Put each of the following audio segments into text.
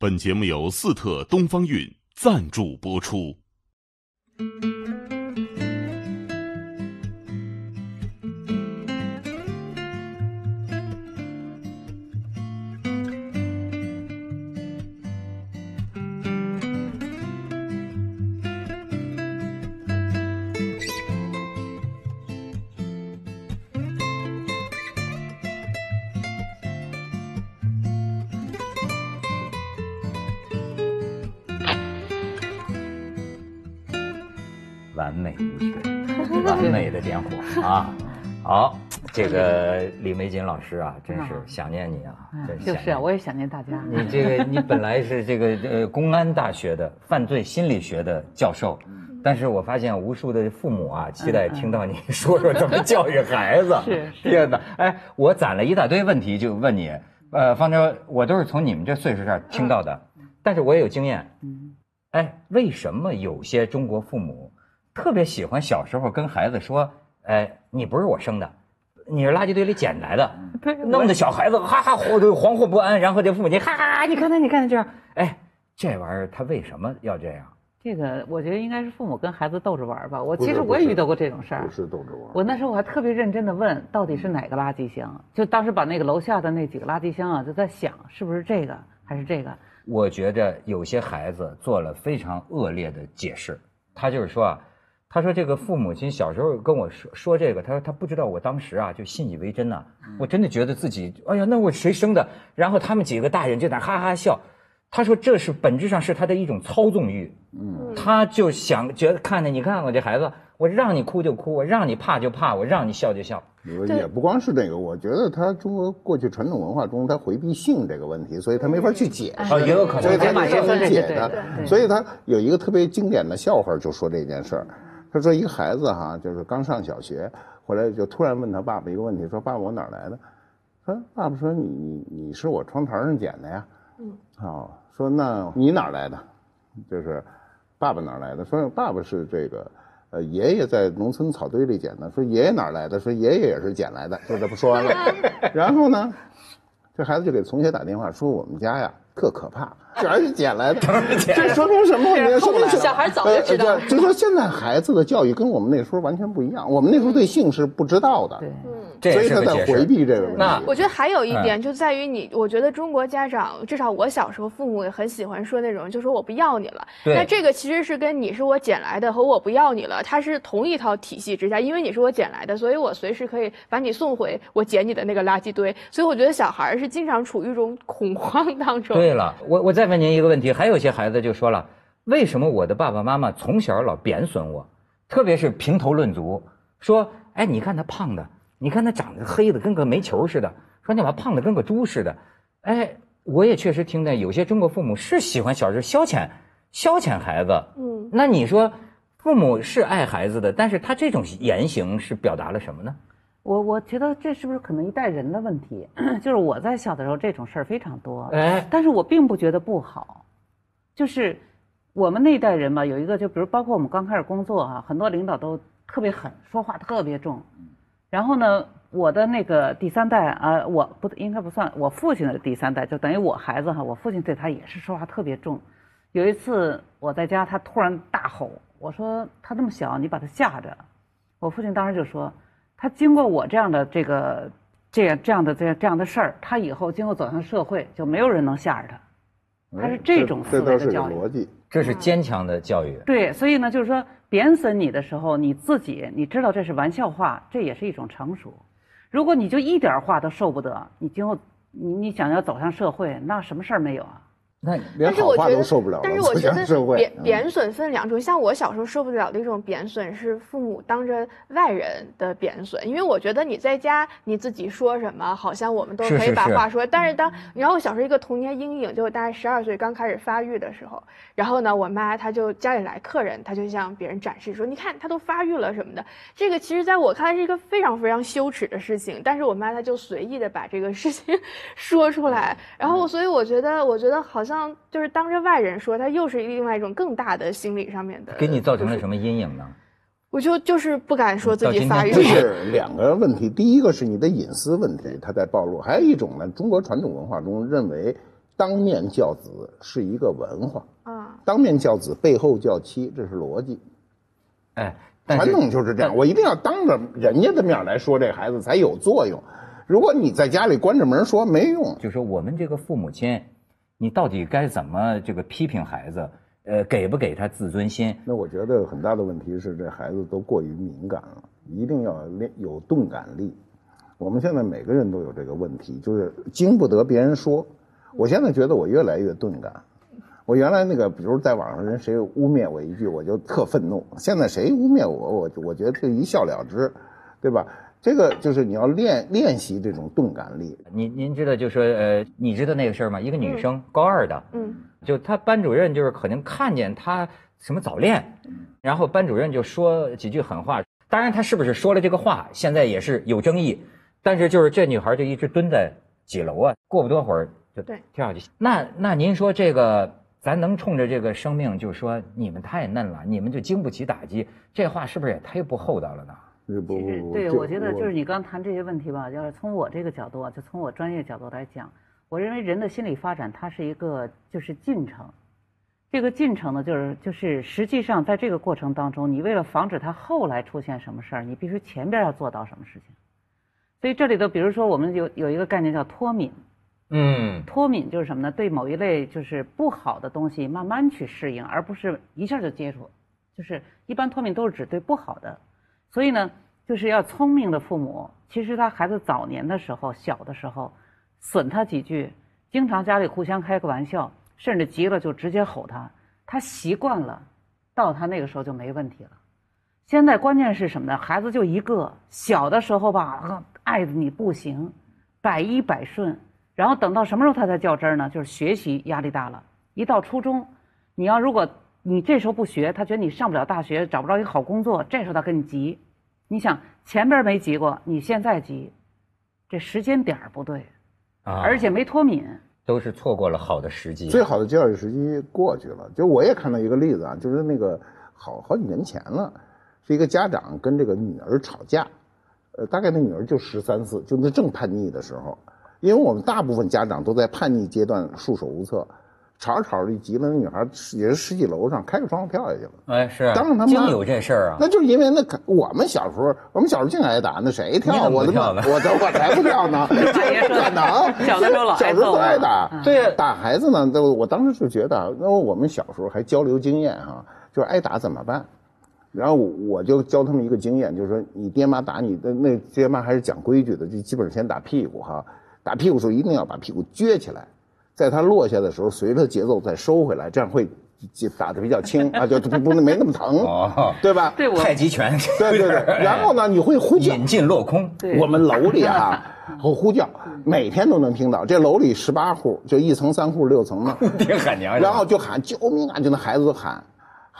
本节目由四特东方韵赞助播出。啊！好，这个李玫瑾老师啊，真是想念你啊！真就是啊，我也想念大家。你这个，你本来是这个呃公安大学的犯罪心理学的教授，但是我发现无数的父母啊，期待听到你说说怎么教育孩子。是 天哪！哎，我攒了一大堆问题就问你，呃，方舟，我都是从你们这岁数这儿听到的，但是我也有经验。嗯，哎，为什么有些中国父母？特别喜欢小时候跟孩子说：“哎，你不是我生的，你是垃圾堆里捡来的。”对，弄得小孩子哈哈惶惶惑不安，然后这父母亲哈哈，你看他，你看他这样，哎，这玩意儿他为什么要这样？这个我觉得应该是父母跟孩子逗着玩吧。我其实我也遇到过这种事儿，不是逗着玩。我那时候我还特别认真的问，到底是哪个垃圾箱？就当时把那个楼下的那几个垃圾箱啊，就在想是不是这个还是这个。我觉着有些孩子做了非常恶劣的解释，他就是说啊。他说：“这个父母亲小时候跟我说说这个，他说他不知道我当时啊就信以为真呐，我真的觉得自己哎呀，那我谁生的？然后他们几个大人就在哈哈笑。他说这是本质上是他的一种操纵欲，嗯，他就想觉得看着你看我这孩子，我让你哭就哭，我让你怕就怕，我让你笑就笑。也不光是这个，我觉得他中国过去传统文化中他回避性这个问题，所以他没法去解释，也有可能所以他没法解的。所以他有一个特别经典的笑话，就说这件事儿。”他说：“一个孩子哈，就是刚上小学，回来就突然问他爸爸一个问题，说：‘爸爸，我哪来的？’说：‘爸爸说你你你是我窗台上捡的呀。’嗯，哦，说那你哪来的？就是爸爸哪来的？说爸爸是这个，呃，爷爷在农村草堆里捡的。说爷爷哪来的？说爷爷也是捡来的。就这不说完了。然后呢，这孩子就给同学打电话说：‘我们家呀。’特可怕，全是捡来的。这说明什么？说明小孩早就知道。就说现在孩子的教育跟我们那时候完全不一样。我们那时候对性是不知道的。对，所以他在回避这个问题。我觉得还有一点就在于你，我觉得中国家长，至少我小时候，父母也很喜欢说那种，就说我不要你了。那这个其实是跟你是我捡来的和我不要你了，它是同一套体系之下。因为你是我捡来的，所以我随时可以把你送回我捡你的那个垃圾堆。所以我觉得小孩是经常处于一种恐慌当中。对了，我我再。问您一个问题，还有些孩子就说了，为什么我的爸爸妈妈从小老贬损我，特别是评头论足，说，哎，你看他胖的，你看他长得黑的跟个煤球似的，说你把胖的跟个猪似的，哎，我也确实听见有些中国父母是喜欢小时候消遣，消遣孩子，嗯，那你说，父母是爱孩子的，但是他这种言行是表达了什么呢？我我觉得这是不是可能一代人的问题？就是我在小的时候这种事儿非常多，哎，但是我并不觉得不好。就是我们那一代人吧，有一个就比如包括我们刚开始工作哈，很多领导都特别狠，说话特别重。然后呢，我的那个第三代啊，我不应该不算我父亲的第三代，就等于我孩子哈，我父亲对他也是说话特别重。有一次我在家，他突然大吼，我说他那么小，你把他吓着。我父亲当时就说。他经过我这样的这个这样这样的这样这样的事儿，他以后今后走向社会，就没有人能吓着他。他是这种思维的教育，这是坚强的教育。对，所以呢，就是说贬损你的时候，你自己你知道这是玩笑话，这也是一种成熟。如果你就一点话都受不得，你今后你你想要走向社会，那什么事儿没有啊？那连好话都受不了。但是我觉得贬贬损分两种，像我小时候受不了的一种贬损是父母当着外人的贬损，因为我觉得你在家你自己说什么，好像我们都可以把话说。但是当然后小时候一个童年阴影，就大概十二岁刚开始发育的时候，然后呢，我妈她就家里来客人，她就向别人展示说：“你看，她都发育了什么的。”这个其实在我看来是一个非常非常羞耻的事情，但是我妈她就随意的把这个事情 说出来，然后所以我觉得，我觉得好像就是当。着外人说，他又是另外一种更大的心理上面的，给你造成了什么阴影呢？我就就是不敢说自己发育。这是两个问题，第一个是你的隐私问题，他在暴露；还有一种呢，中国传统文化中认为，当面教子是一个文化啊，当面教子背后教妻，这是逻辑。哎，传统就是这样，我一定要当着人家的面来说这孩子才有作用。如果你在家里关着门说没用，就说我们这个父母亲，你到底该怎么这个批评孩子？呃，给不给他自尊心？那我觉得很大的问题是这孩子都过于敏感了，一定要有钝感力。我们现在每个人都有这个问题，就是经不得别人说。我现在觉得我越来越钝感。我原来那个，比如在网上人谁污蔑我一句，我就特愤怒。现在谁污蔑我，我我觉得就一笑了之，对吧？这个就是你要练练习这种钝感力。您您知道就说呃，你知道那个事儿吗？一个女生高二的，嗯，就她班主任就是可能看见她什么早恋，然后班主任就说几句狠话。当然，她是不是说了这个话，现在也是有争议。但是就是这女孩就一直蹲在几楼啊，过不多会儿就跳下去。那那您说这个，咱能冲着这个生命就说你们太嫩了，你们就经不起打击？这话是不是也忒不厚道了呢？其实，对我觉得就是你刚谈这些问题吧，要是从我这个角度啊，就从我专业角度来讲，我认为人的心理发展它是一个就是进程，这个进程呢，就是就是实际上在这个过程当中，你为了防止它后来出现什么事儿，你必须前边要做到什么事情。所以这里头，比如说我们有有一个概念叫脱敏，嗯，脱敏就是什么呢？对某一类就是不好的东西慢慢去适应，而不是一下就接触，就是一般脱敏都是指对不好的。所以呢，就是要聪明的父母。其实他孩子早年的时候，小的时候，损他几句，经常家里互相开个玩笑，甚至急了就直接吼他，他习惯了，到他那个时候就没问题了。现在关键是什么呢？孩子就一个，小的时候吧，爱的你不行，百依百顺，然后等到什么时候他才较真儿呢？就是学习压力大了，一到初中，你要如果。你这时候不学，他觉得你上不了大学，找不着一个好工作，这时候他跟你急。你想前边没急过，你现在急，这时间点不对，啊，而且没脱敏，都是错过了好的时机。最好的教育时机过去了。就我也看到一个例子啊，就是那个好好几年前了，是一个家长跟这个女儿吵架，呃，大概那女儿就十三四，就那正叛逆的时候，因为我们大部分家长都在叛逆阶段束手无策。吵着吵着就急了，那女孩也是十几楼上，开个窗户跳下去了。哎，是，当着他妈有这事儿啊？那就是因为那我们小时候，我们小时候净挨打，那谁跳？我跳我我我才不跳呢！不可能，小的时候老小时候挨打。对，打孩子呢，都我当时就觉得，那我们小时候还交流经验哈，就是挨打怎么办？然后我就教他们一个经验，就是说你爹妈打你，的那爹妈还是讲规矩的，就基本上先打屁股哈，打屁股时候一定要把屁股撅起来。在它落下的时候，随着节奏再收回来，这样会打的比较轻啊，就不不没那么疼，对吧？对，太极拳。对对对。然后呢，你会呼叫，引进落空。我们楼里啊，我呼叫，每天都能听到。这楼里十八户，就一层三户六层嘛，挺喊娘。然后就喊救命啊！就那孩子都喊。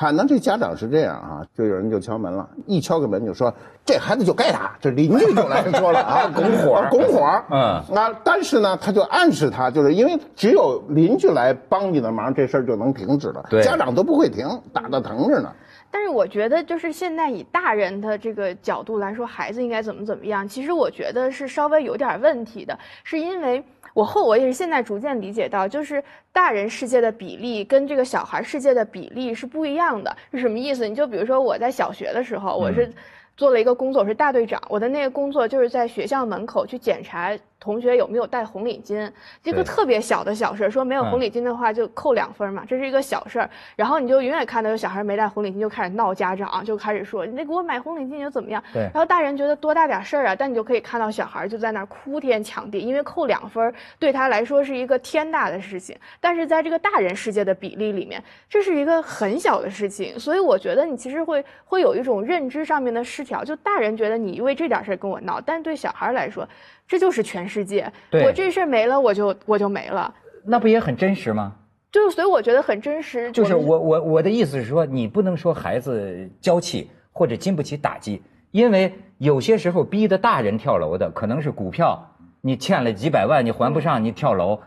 喊呢，这家长是这样啊，就有人就敲门了，一敲开门就说这孩子就该打，这邻居就来说了啊，拱火，拱火，嗯，那但是呢，他就暗示他，就是因为只有邻居来帮你的忙，这事儿就能停止了，对，家长都不会停，打的疼着呢。但是我觉得，就是现在以大人的这个角度来说，孩子应该怎么怎么样，其实我觉得是稍微有点问题的，是因为。我后我也是现在逐渐理解到，就是大人世界的比例跟这个小孩世界的比例是不一样的。是什么意思？你就比如说我在小学的时候，我是做了一个工作，我是大队长。我的那个工作就是在学校门口去检查。同学有没有带红领巾？这个特别小的小事儿，说没有红领巾的话就扣两分嘛，这是一个小事儿。然后你就永远看到有小孩没带红领巾就开始闹家长，就开始说你得给我买红领巾又怎么样？对。然后大人觉得多大点事儿啊，但你就可以看到小孩就在那儿哭天抢地，因为扣两分对他来说是一个天大的事情。但是在这个大人世界的比例里面，这是一个很小的事情。所以我觉得你其实会会有一种认知上面的失调，就大人觉得你因为这点事儿跟我闹，但对小孩来说。这就是全世界，我这事儿没了，我就我就没了。那不也很真实吗？就所以我觉得很真实。就是我我我的意思是说，你不能说孩子娇气或者经不起打击，因为有些时候逼得大人跳楼的可能是股票，你欠了几百万你还不上，你跳楼。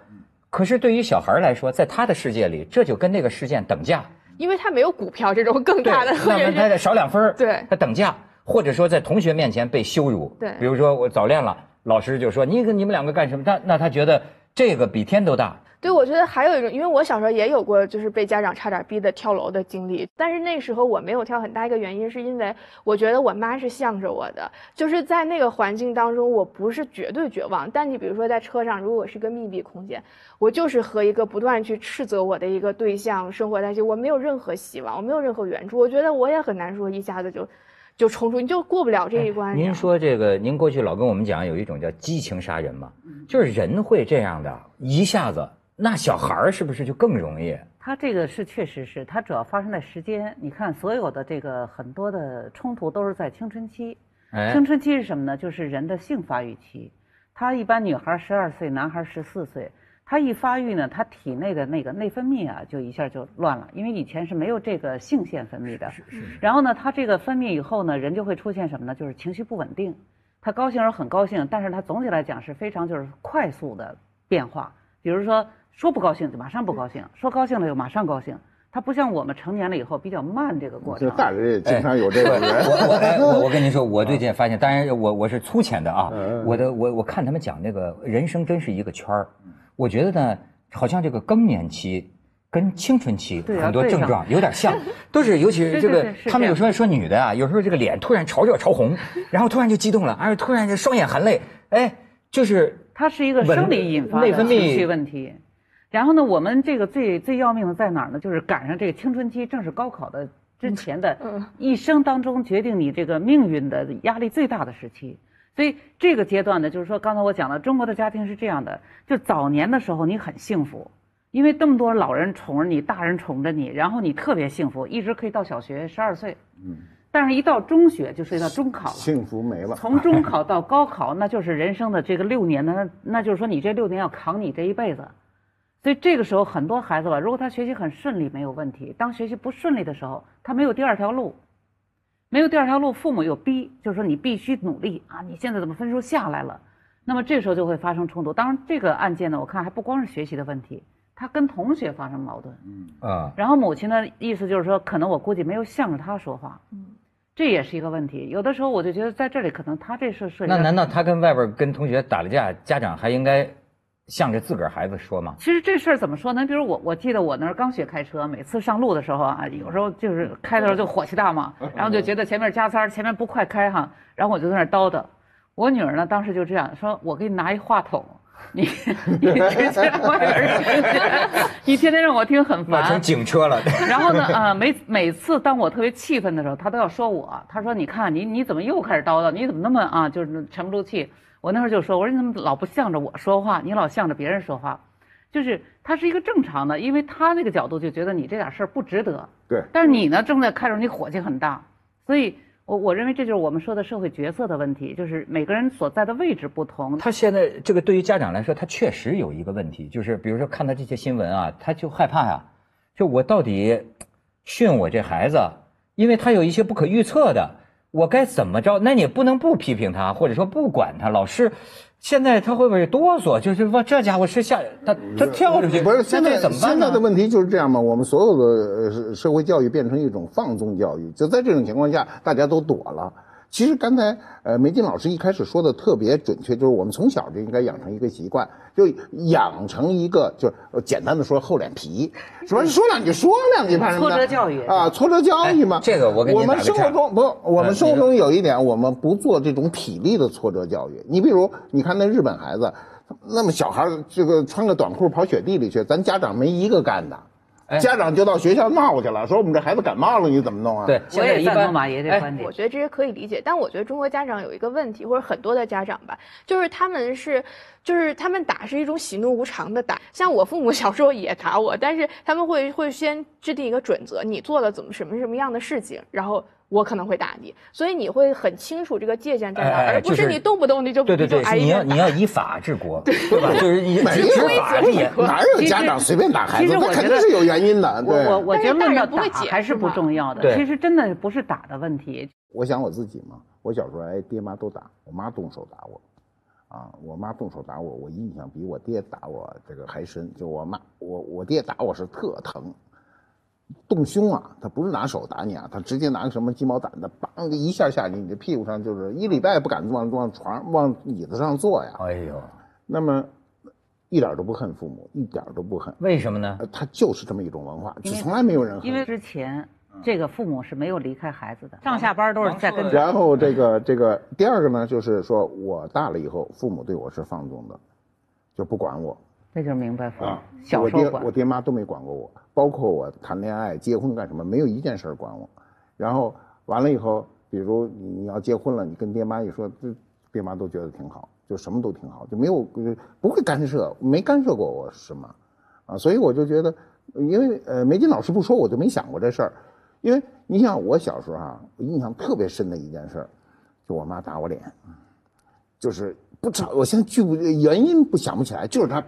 可是对于小孩来说，在他的世界里，这就跟那个事件等价，因为他没有股票这种更大的。那他少两分对，他等价，或者说在同学面前被羞辱。对，比如说我早恋了。老师就说：“你跟你们两个干什么？”他那他觉得这个比天都大。对，我觉得还有一种，因为我小时候也有过，就是被家长差点逼得跳楼的经历。但是那时候我没有跳，很大一个原因是因为我觉得我妈是向着我的，就是在那个环境当中，我不是绝对绝望。但你比如说在车上，如果是个密闭空间，我就是和一个不断去斥责我的一个对象生活在一起，我没有任何希望，我没有任何援助。我觉得我也很难说一下子就就冲出，你就过不了这一关。您说这个，您过去老跟我们讲有一种叫激情杀人嘛，就是人会这样的，一下子。那小孩儿是不是就更容易？他这个是确实是，他主要发生在时间。你看，所有的这个很多的冲突都是在青春期。青春期是什么呢？就是人的性发育期。他一般女孩十二岁，男孩十四岁。他一发育呢，他体内的那个内分泌啊，就一下就乱了，因为以前是没有这个性腺分泌的。是是。然后呢，他这个分泌以后呢，人就会出现什么呢？就是情绪不稳定。他高兴时候很高兴，但是他总体来讲是非常就是快速的变化。比如说。说不高兴就马上不高兴，说高兴了又马上高兴。他不像我们成年了以后比较慢这个过程。大人也经常有这个人。我我我跟您说，我最近发现，当然我我是粗浅的啊。我的我我看他们讲那个人生真是一个圈儿。我觉得呢，好像这个更年期跟青春期很多症状有点像，都是尤其是这个他们有时候说女的啊，有时候这个脸突然潮热潮红，然后突然就激动了，而且突然就双眼含泪，哎，就是它是一个生理引发的情绪问题。然后呢，我们这个最最要命的在哪儿呢？就是赶上这个青春期，正是高考的之前的，一生当中决定你这个命运的压力最大的时期。所以这个阶段呢，就是说刚才我讲了，中国的家庭是这样的：就早年的时候你很幸福，因为这么多老人宠着你，大人宠着你，然后你特别幸福，一直可以到小学十二岁。嗯。但是，一到中学就涉及到中考了，幸福没了。从中考到高考，那就是人生的这个六年呢，那就是说你这六年要扛你这一辈子。所以这个时候，很多孩子吧，如果他学习很顺利，没有问题；当学习不顺利的时候，他没有第二条路，没有第二条路，父母又逼，就是说你必须努力啊！你现在怎么分数下来了？那么这时候就会发生冲突。当然，这个案件呢，我看还不光是学习的问题，他跟同学发生矛盾。嗯啊。然后母亲的意思就是说，可能我估计没有向着他说话。嗯。这也是一个问题。有的时候我就觉得，在这里可能他这事涉及。那难道他跟外边跟同学打了架，家长还应该？向着自个儿孩子说吗？其实这事儿怎么说呢？比如我，我记得我那儿刚学开车，每次上路的时候啊，有时候就是开的时候就火气大嘛，然后就觉得前面加塞儿，前面不快开哈，然后我就在那儿叨叨。我女儿呢，当时就这样说：“我给你拿一话筒，你 你天天外边你天天让我听很烦。”成警车了。然后呢，啊，每每次当我特别气愤的时候，她都要说我。她说：“你看你你怎么又开始叨叨？你怎么那么啊，就是沉不住气？”我那会儿就说：“我说你怎么老不向着我说话，你老向着别人说话，就是他是一个正常的，因为他那个角度就觉得你这点事儿不值得。对。但是你呢，正在看着你火气很大，所以我我认为这就是我们说的社会角色的问题，就是每个人所在的位置不同。他现在这个对于家长来说，他确实有一个问题，就是比如说看到这些新闻啊，他就害怕呀，就我到底训我这孩子，因为他有一些不可预测的。”我该怎么着？那你不能不批评他，或者说不管他。老师，现在他会不会哆嗦？就是说，这家伙是下他他跳出去，不是现在怎么办现在的问题就是这样嘛？我们所有的社会教育变成一种放纵教育，就在这种情况下，大家都躲了。其实刚才呃梅金老师一开始说的特别准确，就是我们从小就应该养成一个习惯，就养成一个就是简单的说厚脸皮，说说两句说两句，怕什么挫折教育啊，挫折教育嘛。这个我跟我们生活中不，我们生活中有一点，我们不做这种体力的挫折教育。你比如你看那日本孩子，那么小孩这个穿个短裤跑雪地里去，咱家长没一个干的。家长就到学校闹去了，说我们这孩子感冒了，你怎么弄啊？对，我也赞同马爷这观点。我觉得这些可以理解，但我觉得中国家长有一个问题，或者很多的家长吧，就是他们是，就是他们打是一种喜怒无常的打。像我父母小时候也打我，但是他们会会先制定一个准则，你做了怎么什么什么样的事情，然后。我可能会打你，所以你会很清楚这个界限在哪，而不是你动不动你就对对对，你要你要以法治国，对吧？就是以执法治国，哪有家长随便打孩子？那肯定是有原因的。对，我我觉得论到打还是不重要的。其实真的不是打的问题。我想我自己嘛，我小时候哎，爹妈都打，我妈动手打我，啊，我妈动手打我，我印象比我爹打我这个还深。就我妈，我我爹打我是特疼。动胸啊，他不是拿手打你啊，他直接拿个什么鸡毛掸子，梆一下下去，你这屁股上就是一礼拜不敢往往床往椅子上坐呀。哎呦，那么一点都不恨父母，一点都不恨。为什么呢？他就是这么一种文化，就从来没有人恨。因为之前这个父母是没有离开孩子的，上下班都是在跟。然后这个这个第二个呢，就是说我大了以后，父母对我是放纵的，就不管我。那就是明白父母。我爹我爹妈都没管过我，包括我谈恋爱、结婚干什么，没有一件事管我。然后完了以后，比如你要结婚了，你跟爹妈一说，这爹妈都觉得挺好。就什么都挺好，就没有不会干涉，没干涉过我什么，啊，所以我就觉得，因为呃，梅金老师不说，我就没想过这事儿。因为你想，我小时候啊，我印象特别深的一件事，就我妈打我脸，就是不知道，我现在具原因不想不起来，就是她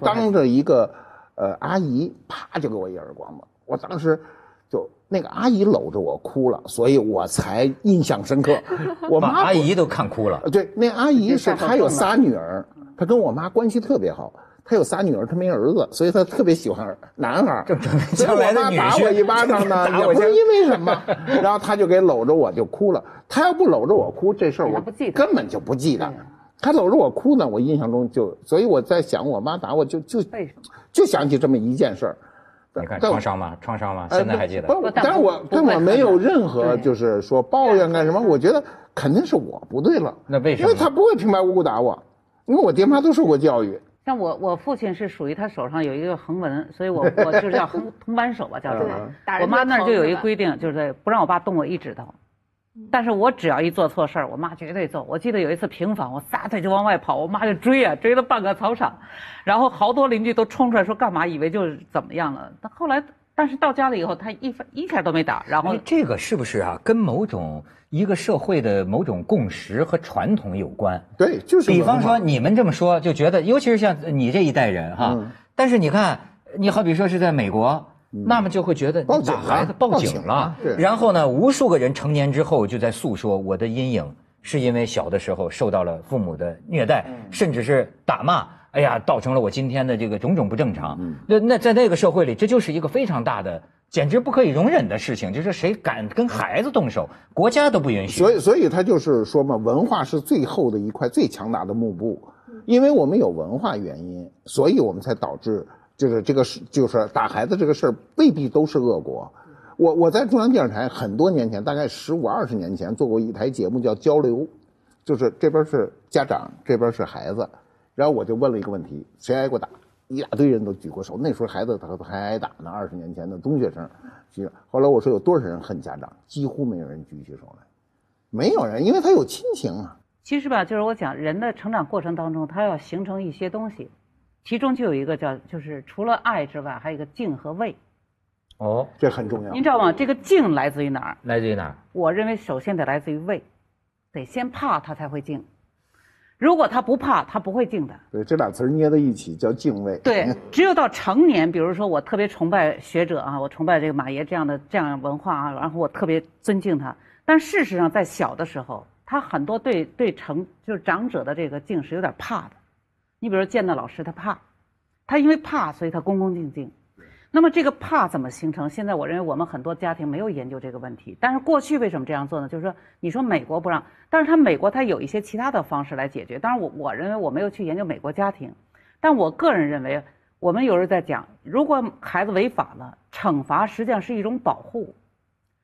当着一个呃阿姨，啪就给我一耳光子，我当时。就那个阿姨搂着我哭了，所以我才印象深刻。我妈阿姨都看哭了。对，那阿姨是她有仨女儿，她跟我妈关系特别好。她有仨女儿，她没儿子，所以她特别喜欢男孩。将来的女婿。打我一巴掌呢，也不是因为什么。然后她就给搂着我就哭了。她要不搂着我哭，这事儿我根本就不记得。她搂着我哭呢，我印象中就，所以我在想，我妈打我就就就想起这么一件事儿。你看创伤吗？创伤吗？现在还记得？不，但是我但我没有任何就是说抱怨干什么？我觉得肯定是我不对了。那为什么？因为他不会平白无故打我，因为我爹妈都受过教育。像我，我父亲是属于他手上有一个横纹，所以我我就是叫横铜扳手吧，叫什么？我妈那儿就有一规定，就是不让我爸动我一指头。但是我只要一做错事儿，我妈绝对揍。我记得有一次平房，我撒腿就往外跑，我妈就追啊，追了半个操场，然后好多邻居都冲出来说干嘛，以为就是怎么样了。但后来，但是到家了以后，他一分一下都没打。然后这个是不是啊？跟某种一个社会的某种共识和传统有关？对，就是。比方说你们这么说，就觉得，尤其是像你这一代人哈。但是你看，你好比说是在美国。那么就会觉得你打孩子报警了，然后呢，无数个人成年之后就在诉说我的阴影是因为小的时候受到了父母的虐待，甚至是打骂，哎呀，造成了我今天的这个种种不正常。那那在那个社会里，这就是一个非常大的、简直不可以容忍的事情，就是谁敢跟孩子动手，国家都不允许。所以，所以他就是说嘛，文化是最后的一块最强大的幕布，因为我们有文化原因，所以我们才导致。就是这个是，就是打孩子这个事儿未必都是恶果。我我在中央电视台很多年前，大概十五二十年前做过一台节目叫《交流》，就是这边是家长，这边是孩子，然后我就问了一个问题：谁挨过打？一大堆人都举过手。那时候孩子他还挨打呢，二十年前的中学生。后来我说有多少人恨家长？几乎没有人举起手来，没有人，因为他有亲情啊。其实吧，就是我讲人的成长过程当中，他要形成一些东西。其中就有一个叫，就是除了爱之外，还有一个敬和畏。哦，这很重要。您知道吗？这个敬来自于哪儿？来自于哪儿？我认为首先得来自于畏，得先怕他才会敬。如果他不怕，他不会敬的。对，这俩词捏在一起叫敬畏。对，只有到成年，比如说我特别崇拜学者啊，我崇拜这个马爷这样的这样文化啊，然后我特别尊敬他。但事实上，在小的时候，他很多对对成就是长者的这个敬是有点怕的。你比如见到老师，他怕，他因为怕，所以他恭恭敬敬。那么这个怕怎么形成？现在我认为我们很多家庭没有研究这个问题。但是过去为什么这样做呢？就是说，你说美国不让，但是他美国他有一些其他的方式来解决。当然，我我认为我没有去研究美国家庭，但我个人认为，我们有时候在讲，如果孩子违法了，惩罚实际上是一种保护，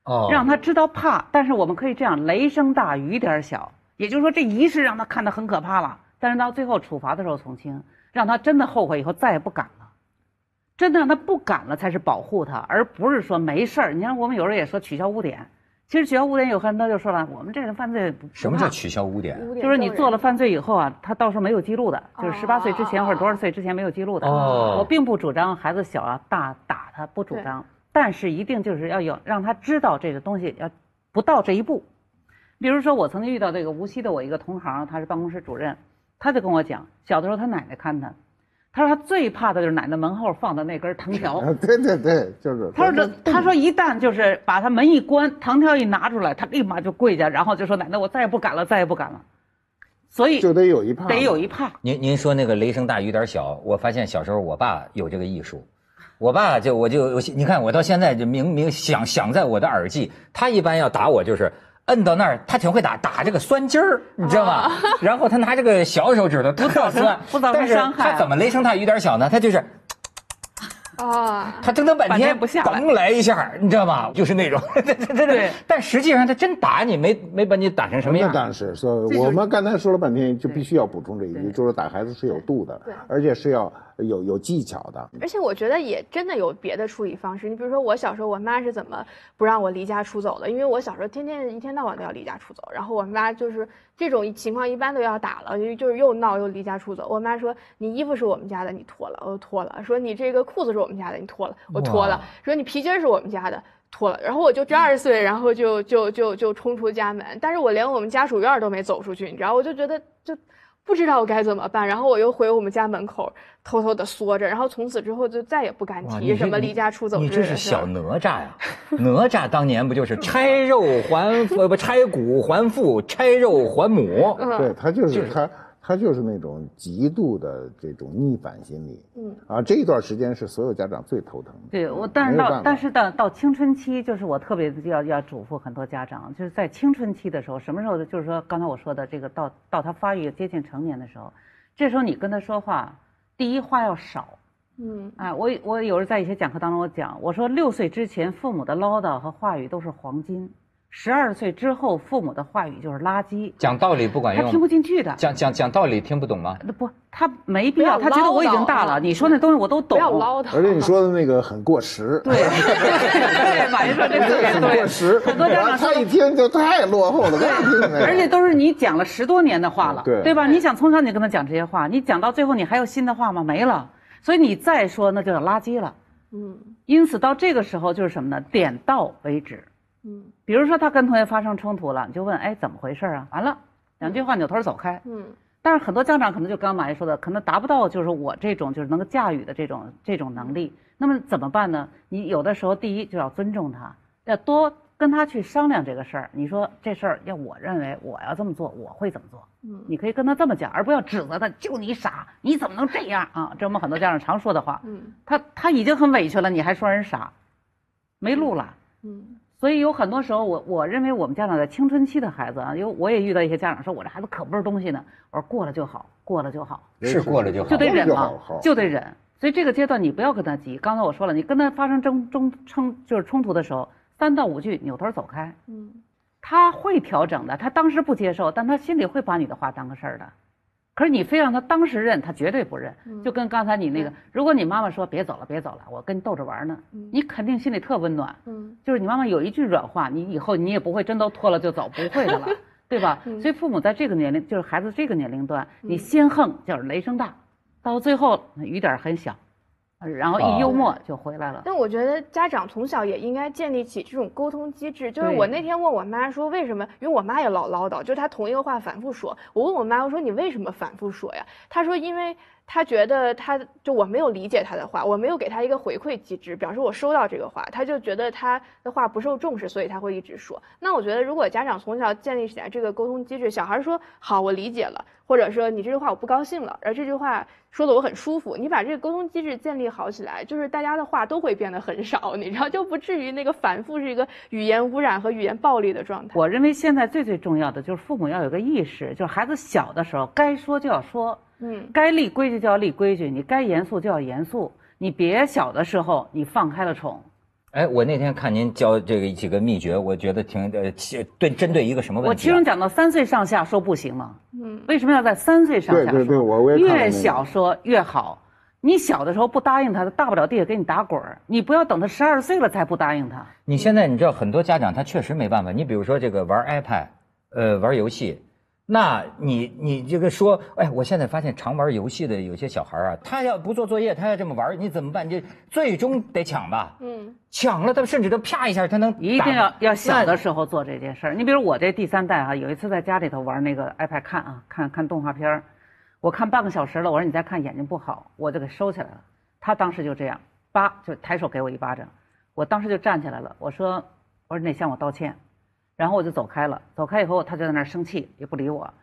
哦，让他知道怕。但是我们可以这样，雷声大雨点小，也就是说，这仪式让他看得很可怕了。但是到最后处罚的时候从轻，让他真的后悔以后再也不敢了，真的让他不敢了才是保护他，而不是说没事儿。你看我们有时候也说取消污点，其实取消污点有很多就说了，我们这人犯罪什么叫取消污点？就是你做了犯罪以后啊，他到时候没有记录的，就是十八岁之前或者多少岁之前没有记录的。哦，我并不主张孩子小啊大打他，不主张，但是一定就是要有让他知道这个东西要不到这一步。比如说我曾经遇到这个无锡的我一个同行，他是办公室主任。他就跟我讲，小的时候他奶奶看他，他说他最怕的就是奶奶门后放的那根藤条。对对对，就是。他说这，他说一旦就是把他门一关，藤条一拿出来，他立马就跪下，然后就说奶奶，我再也不敢了，再也不敢了。所以就得有一怕，得有一怕。您您说那个雷声大雨点小，我发现小时候我爸有这个艺术，我爸就我就你看我到现在就明明想想在我的耳际，他一般要打我就是。摁到那儿，他挺会打，打这个酸筋儿，你知道吗？然后他拿这个小手指头 特酸，但是他怎么雷声大雨点小呢？他就是。啊，他整整半天不下嘣来一下，你知道吗？就是那种，对对对。但实际上他真打你，没没把你打成什么样。那当然是，所以我们刚才说了半天，就必须要补充这一句，就是打孩子是有度的，而且是要。有有技巧的，而且我觉得也真的有别的处理方式。你比如说，我小时候我妈是怎么不让我离家出走的？因为我小时候天天一天到晚都要离家出走，然后我妈就是这种情况一般都要打了，就是又闹又离家出走。我妈说：“你衣服是我们家的，你脱了，我脱了。”说：“你这个裤子是我们家的，你脱了，我脱了。”说：“你皮筋是我们家的，脱了。”然后我就这二十岁，然后就就就就冲出家门，但是我连我们家属院都没走出去，你知道？我就觉得就。不知道该怎么办，然后我又回我们家门口偷偷的缩着，然后从此之后就再也不敢提什么离家出走。你这是小哪吒呀？哪吒当年不就是拆肉还呃不拆骨还父，拆肉还母？对他就是他。他就是那种极度的这种逆反心理，嗯。啊，这一段时间是所有家长最头疼的。对我，但是到但是到到青春期，就是我特别要要嘱咐很多家长，就是在青春期的时候，什么时候就是说刚才我说的这个到到他发育接近成年的时候，这时候你跟他说话，第一话要少，嗯，哎，我我有时在一些讲课当中我讲，我说六岁之前父母的唠叨和话语都是黄金。十二岁之后，父母的话语就是垃圾，讲道理不管用，他听不进去的。讲讲讲道理听不懂吗？那不，他没必要。他觉得我已经大了，你说那东西我都懂。不要唠叨。而且你说的那个很过时。对对，马云说这个很过时。很多家长他一听就太落后了。而且都是你讲了十多年的话了，对对吧？你想从小你跟他讲这些话，你讲到最后你还有新的话吗？没了。所以你再说那就是垃圾了。嗯。因此到这个时候就是什么呢？点到为止。嗯，比如说他跟同学发生冲突了，你就问，哎，怎么回事啊？完了，两句话扭头走开。嗯，但是很多家长可能就刚刚马爷说的，可能达不到就是我这种就是能够驾驭的这种这种能力。那么怎么办呢？你有的时候第一就要尊重他，要多跟他去商量这个事儿。你说这事儿要我认为我要这么做，我会怎么做？嗯，你可以跟他这么讲，而不要指责他，就你傻，你怎么能这样啊？这我们很多家长常说的话。嗯，他他已经很委屈了，你还说人傻，没路了。嗯。所以有很多时候，我我认为我们家长在青春期的孩子啊，因为我也遇到一些家长说，我这孩子可不是东西呢。我说过了就好，过了就好，是过了就好，就得忍嘛，就得忍。所以这个阶段你不要跟他急。刚才我说了，你跟他发生争争冲就是冲突的时候，三到五句扭头走开。嗯，他会调整的，他当时不接受，但他心里会把你的话当个事儿的。可是你非让他当时认，他绝对不认。就跟刚才你那个，如果你妈妈说别走了，别走了，我跟你逗着玩呢，你肯定心里特温暖。嗯，就是你妈妈有一句软话，你以后你也不会真都脱了就走，不会的了，对吧？所以父母在这个年龄，就是孩子这个年龄段，你先横就是雷声大，到最后雨点很小。然后一幽默就回来了。但我觉得家长从小也应该建立起这种沟通机制。就是我那天问我妈说为什么，因为我妈也老唠叨，就是她同一个话反复说。我问我妈，我说你为什么反复说呀？她说因为。她觉得她就我没有理解她的话，我没有给她一个回馈机制，表示我收到这个话，她就觉得她的话不受重视，所以她会一直说。那我觉得，如果家长从小建立起来这个沟通机制，小孩说好，我理解了，或者说你这句话我不高兴了，而这句话说的我很舒服，你把这个沟通机制建立好起来，就是大家的话都会变得很少，你知道，就不至于那个反复是一个语言污染和语言暴力的状态。我认为现在最最重要的就是父母要有个意识，就是孩子小的时候该说就要说。嗯，该立规矩就要立规矩，你该严肃就要严肃，你别小的时候你放开了宠。哎，我那天看您教这个几个秘诀，我觉得挺呃，对针对一个什么问题？我其中讲到三岁上下说不行吗？嗯，为什么要在三岁上下说？对对对，我我也越小说越好。你小的时候不答应他，他大不了地下给你打滚儿。你不要等他十二岁了才不答应他。你现在你知道很多家长他确实没办法。你比如说这个玩 iPad，呃，玩游戏。那你你这个说，哎，我现在发现常玩游戏的有些小孩啊，他要不做作业，他要这么玩，你怎么办？就最终得抢吧。嗯，抢了他甚至都啪一下，他能一定要要小的时候做这件事儿。你比如我这第三代啊，有一次在家里头玩那个 iPad 看啊，看看动画片儿，我看半个小时了，我说你再看眼睛不好，我就给收起来了。他当时就这样，叭就抬手给我一巴掌，我当时就站起来了，我说我说你得向我道歉。然后我就走开了，走开以后，他就在那儿生气，也不理我。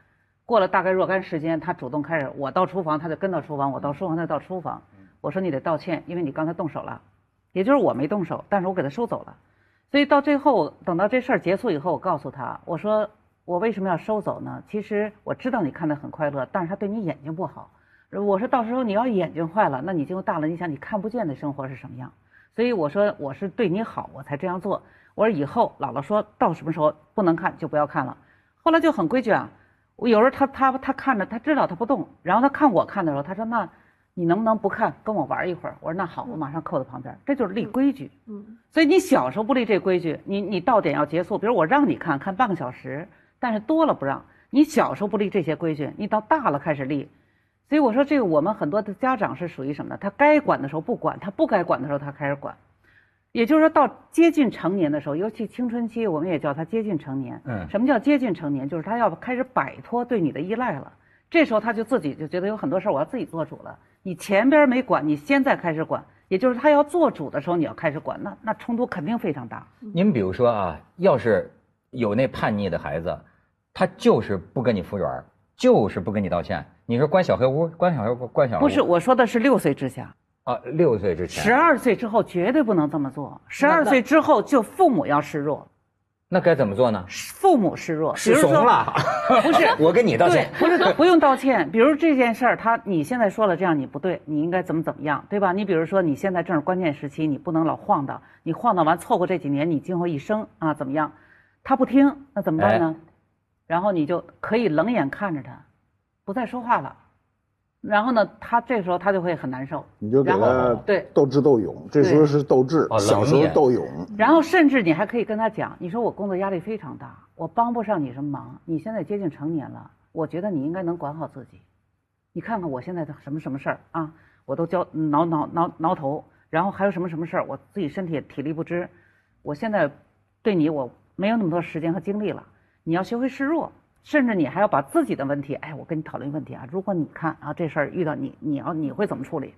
过了大概若干时间，他主动开始，我到厨房，他就跟到厨房；我到书房，他就到书房。我说你得道歉，因为你刚才动手了，也就是我没动手，但是我给他收走了。所以到最后，等到这事儿结束以后，我告诉他，我说我为什么要收走呢？其实我知道你看得很快乐，但是他对你眼睛不好。我说到时候你要眼睛坏了，那你就大了，你想你看不见的生活是什么样？所以我说我是对你好，我才这样做。我说以后姥姥说到什么时候不能看就不要看了。后来就很规矩啊。我有时候他他他看着他知道他不动，然后他看我看的时候，他说那，你能不能不看跟我玩一会儿？我说那好，我马上扣在旁边。这就是立规矩。嗯。所以你小时候不立这规矩，你你到点要结束，比如我让你看看半个小时，但是多了不让。你小时候不立这些规矩，你到大了开始立。所以我说这个我们很多的家长是属于什么呢？他该管的时候不管，他不该管的时候他开始管。也就是说到接近成年的时候，尤其青春期，我们也叫他接近成年。嗯，什么叫接近成年？就是他要开始摆脱对你的依赖了。这时候他就自己就觉得有很多事儿我要自己做主了。你前边没管，你现在开始管，也就是他要做主的时候，你要开始管，那那冲突肯定非常大。您比如说啊，要是有那叛逆的孩子，他就是不跟你服软，就是不跟你道歉，你说关小黑屋，关小黑屋，关小黑屋。不是，我说的是六岁之下。啊，六岁之前，十二岁之后绝对不能这么做。十二岁之后就父母要示弱，那该怎么做呢？父母示弱，示怂了。不是，我跟你道歉。不是，不用道歉。比如这件事儿，他你现在说了这样你不对，你应该怎么怎么样，对吧？你比如说你现在正是关键时期，你不能老晃荡，你晃荡完错过这几年，你今后一生啊怎么样？他不听，那怎么办呢？然后你就可以冷眼看着他，不再说话了。然后呢，他这时候他就会很难受。你就给他对斗智斗勇，这时候是斗智，小时候斗勇。然后甚至你还可以跟他讲，你说我工作压力非常大，我帮不上你什么忙。你现在接近成年了，我觉得你应该能管好自己。你看看我现在的什么什么事儿啊，我都焦挠挠挠挠头。然后还有什么什么事儿，我自己身体体力不支。我现在对你我没有那么多时间和精力了，你要学会示弱。甚至你还要把自己的问题，哎，我跟你讨论一个问题啊，如果你看啊这事儿遇到你，你要你会怎么处理？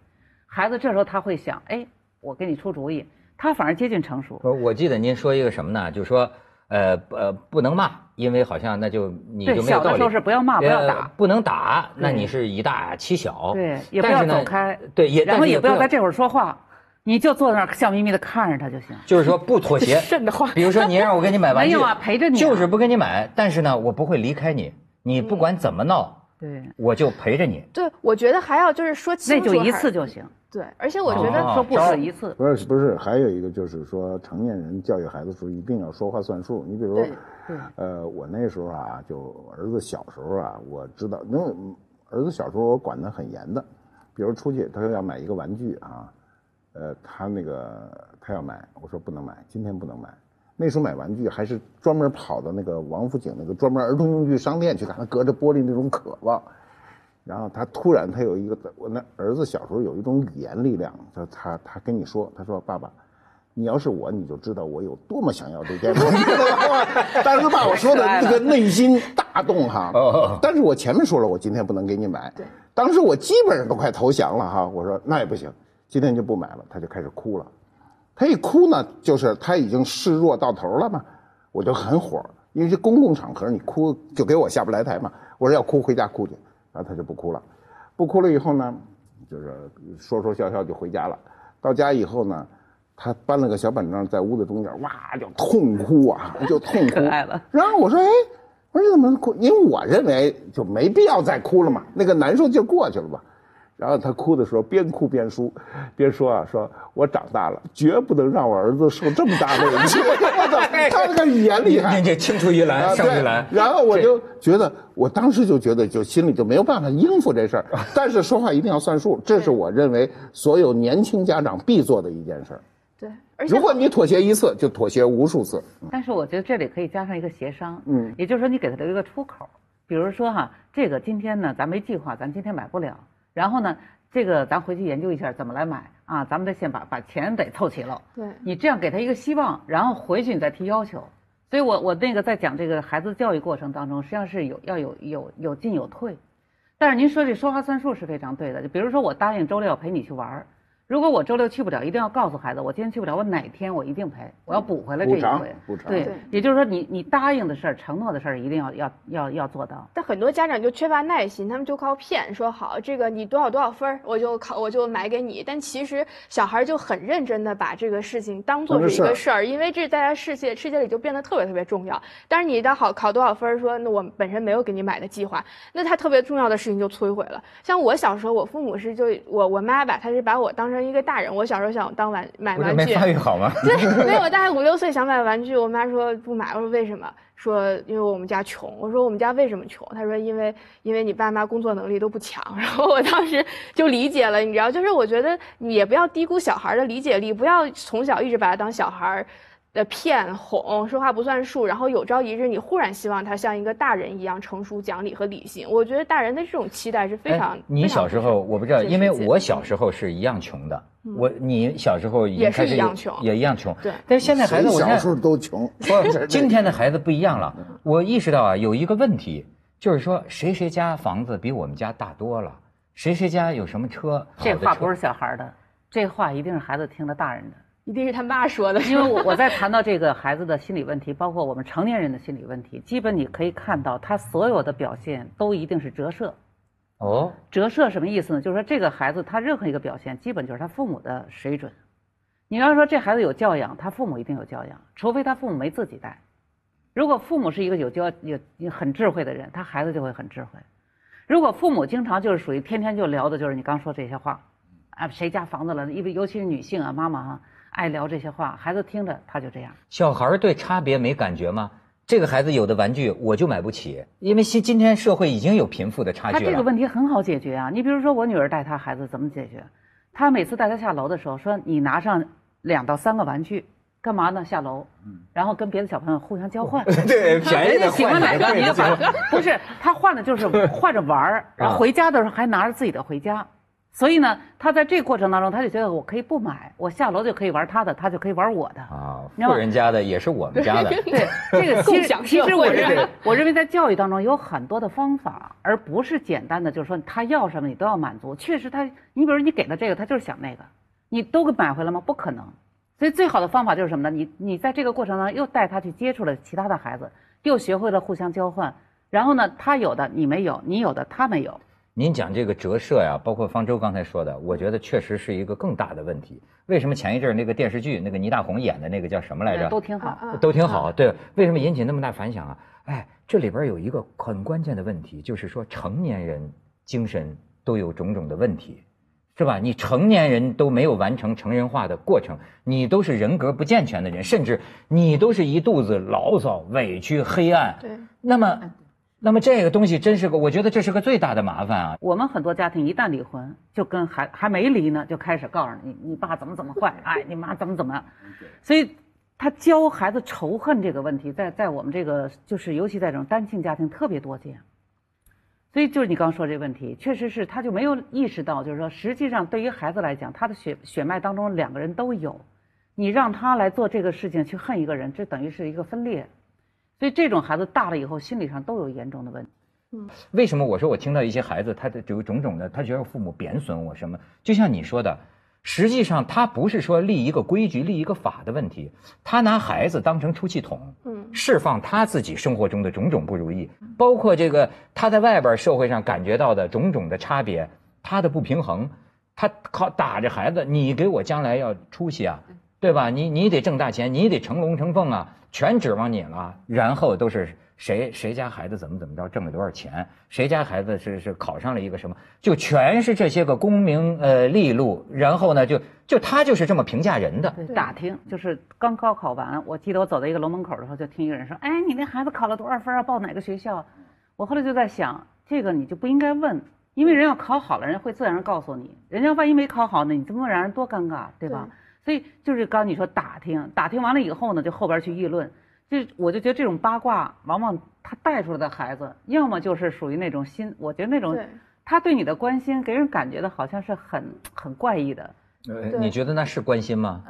孩子这时候他会想，哎，我给你出主意，他反而接近成熟。我我记得您说一个什么呢？就是说，呃呃，不能骂，因为好像那就你就没有道理。小的时候是不要骂，不要打，不能打，那你是以大欺小。对，也不要走开。对，也然后也不要在这会儿说话。你就坐在那儿笑眯眯的看着他就行。就是说不妥协。瘆得慌。比如说你让我给你买玩具，没有啊，陪着你。就是不给你买，但是呢，我不会离开你。你不管怎么闹，对，我就陪着你。对，我觉得还要就是说清楚。那就一次就行。对，而且我觉得说不止一次。不是不是，还有一个就是说，成年人教育孩子时候一定要说话算数。你比如，呃，我那时候啊，就儿子小时候啊，我知道，那儿子小时候我管得很严的。比如出去，他要买一个玩具啊。呃，他那个他要买，我说不能买，今天不能买。那时候买玩具还是专门跑到那个王府井那个专门儿童用具商店去看，他隔着玻璃那种渴望。然后他突然他有一个，我那儿子小时候有一种语言力量，他他他跟你说，他说爸爸，你要是我，你就知道我有多么想要这件。当时把我说的那个内心大动哈。但是我前面说了，我今天不能给你买。当时我基本上都快投降了哈，我说那也不行。今天就不买了，他就开始哭了。他一哭呢，就是他已经示弱到头了嘛。我就很火，因为这公共场合，你哭就给我下不来台嘛。我说要哭回家哭去，然后他就不哭了。不哭了以后呢，就是说说笑笑就回家了。到家以后呢，他搬了个小板凳在屋子中间，哇就痛哭啊，就痛哭。然后我说，哎，我说你怎么哭？因为我认为就没必要再哭了嘛，那个难受劲过去了吧。然后他哭的时候，边哭边说，边说啊，说我长大了，绝不能让我儿子受这么大的委屈。他那个语言厉害，这青出于蓝胜于蓝。然后我就觉得，我当时就觉得，就心里就没有办法应付这事儿。但是说话一定要算数，这是我认为所有年轻家长必做的一件事儿。对，如果你妥协一次，就妥协无数次。但是我觉得这里可以加上一个协商，嗯，也就是说你给他留一个出口，比如说哈，这个今天呢，咱没计划，咱今天买不了。然后呢，这个咱回去研究一下怎么来买啊？咱们得先把把钱得凑齐了。对，你这样给他一个希望，然后回去你再提要求。所以我我那个在讲这个孩子教育过程当中，实际上是有要有有有进有退。但是您说这说话算数是非常对的。就比如说我答应周六要陪你去玩儿，如果我周六去不了，一定要告诉孩子，我今天去不了，我哪天我一定陪，我要补回来这一回。补偿，对，也就是说，你你答应的事儿、承诺的事儿，一定要要要要做到。但很多家长就缺乏耐心，他们就靠骗，说好这个你多少多少分儿，我就考我就买给你。但其实小孩就很认真的把这个事情当做是一个事儿，因为这在他世界世界里就变得特别特别重要。但是你到好考多少分儿，说那我本身没有给你买的计划，那他特别重要的事情就摧毁了。像我小时候，我父母是就我我妈吧，她是把我当成一个大人，我小。时候想当玩买玩具，没发育好吗？对，没有，大概五六岁想买玩具，我妈说不买。我说为什么？说因为我们家穷。我说我们家为什么穷？她说因为因为你爸妈工作能力都不强。然后我当时就理解了，你知道，就是我觉得你也不要低估小孩的理解力，不要从小一直把他当小孩。的骗哄说话不算数，然后有朝一日你忽然希望他像一个大人一样成熟、讲理和理性。我觉得大人的这种期待是非常。你小时候我不知道，因为我小时候是一样穷的。我你小时候也是一样穷，也一样穷。对。但是现在孩子，我小时候都穷。不，今天的孩子不一样了。我意识到啊，有一个问题，就是说谁谁家房子比我们家大多了，谁谁家有什么车。这话不是小孩的，这话一定是孩子听的大人的。一定是他妈说的，因为我我在谈到这个孩子的心理问题，包括我们成年人的心理问题，基本你可以看到他所有的表现都一定是折射。哦，折射什么意思呢？就是说这个孩子他任何一个表现，基本就是他父母的水准。你要说这孩子有教养，他父母一定有教养，除非他父母没自己带。如果父母是一个有教有很智慧的人，他孩子就会很智慧。如果父母经常就是属于天天就聊的就是你刚说这些话，啊，谁家房子了？因为尤其是女性啊，妈妈哈。爱聊这些话，孩子听着他就这样。小孩对差别没感觉吗？这个孩子有的玩具我就买不起，因为今今天社会已经有贫富的差距了。他这个问题很好解决啊！你比如说我女儿带她孩子怎么解决？她每次带她下楼的时候说：“你拿上两到三个玩具，干嘛呢？下楼，然后跟别的小朋友互相交换。对，便宜的喜欢哪个你就把。不是他换的就是换着玩儿，然后回家的时候还拿着自己的回家。”所以呢，他在这个过程当中，他就觉得我可以不买，我下楼就可以玩他的，他就可以玩我的啊。富人家的也是我们家的。对，这个 其实其实我认为，我认为在教育当中有很多的方法，而不是简单的就是说他要什么你都要满足。确实他，你比如你给他这个，他就是想那个，你都给买回来吗？不可能。所以最好的方法就是什么呢？你你在这个过程当中又带他去接触了其他的孩子，又学会了互相交换，然后呢，他有的你没有，你有的他没有。您讲这个折射呀，包括方舟刚才说的，我觉得确实是一个更大的问题。为什么前一阵那个电视剧，那个倪大红演的那个叫什么来着？都挺好，都挺好。对，为什么引起那么大反响啊？哎，这里边有一个很关键的问题，就是说成年人精神都有种种的问题，是吧？你成年人都没有完成成人化的过程，你都是人格不健全的人，甚至你都是一肚子牢骚、委屈、黑暗。对，那么。那么这个东西真是个，我觉得这是个最大的麻烦啊！我们很多家庭一旦离婚，就跟还还没离呢，就开始告诉你，你爸怎么怎么坏，哎，你妈怎么怎么，所以他教孩子仇恨这个问题，在在我们这个就是尤其在这种单亲家庭特别多见。所以就是你刚说这问题，确实是他就没有意识到，就是说实际上对于孩子来讲，他的血血脉当中两个人都有，你让他来做这个事情去恨一个人，这等于是一个分裂。所以这种孩子大了以后，心理上都有严重的问题。嗯，为什么我说我听到一些孩子，他的有种种的，他觉得父母贬损我什么？就像你说的，实际上他不是说立一个规矩、立一个法的问题，他拿孩子当成出气筒，嗯，释放他自己生活中的种种不如意，包括这个他在外边社会上感觉到的种种的差别，他的不平衡，他靠打着孩子，你给我将来要出息啊，对吧？你你得挣大钱，你得成龙成凤啊。全指望你了，然后都是谁谁家孩子怎么怎么着挣了多少钱，谁家孩子是是考上了一个什么，就全是这些个功名呃利禄，然后呢就就他就是这么评价人的。打听就是刚高考完，我记得我走到一个楼门口的时候，就听一个人说：“哎，你那孩子考了多少分啊？报哪个学校？”我后来就在想，这个你就不应该问，因为人要考好了，人会自然告诉你。人家万一没考好呢，你这么让人多尴尬，对吧？所以就是刚你说打听，打听完了以后呢，就后边去议论，就我就觉得这种八卦，往往他带出来的孩子，要么就是属于那种心，我觉得那种他对你的关心，给人感觉的好像是很很怪异的。呃，你觉得那是关心吗？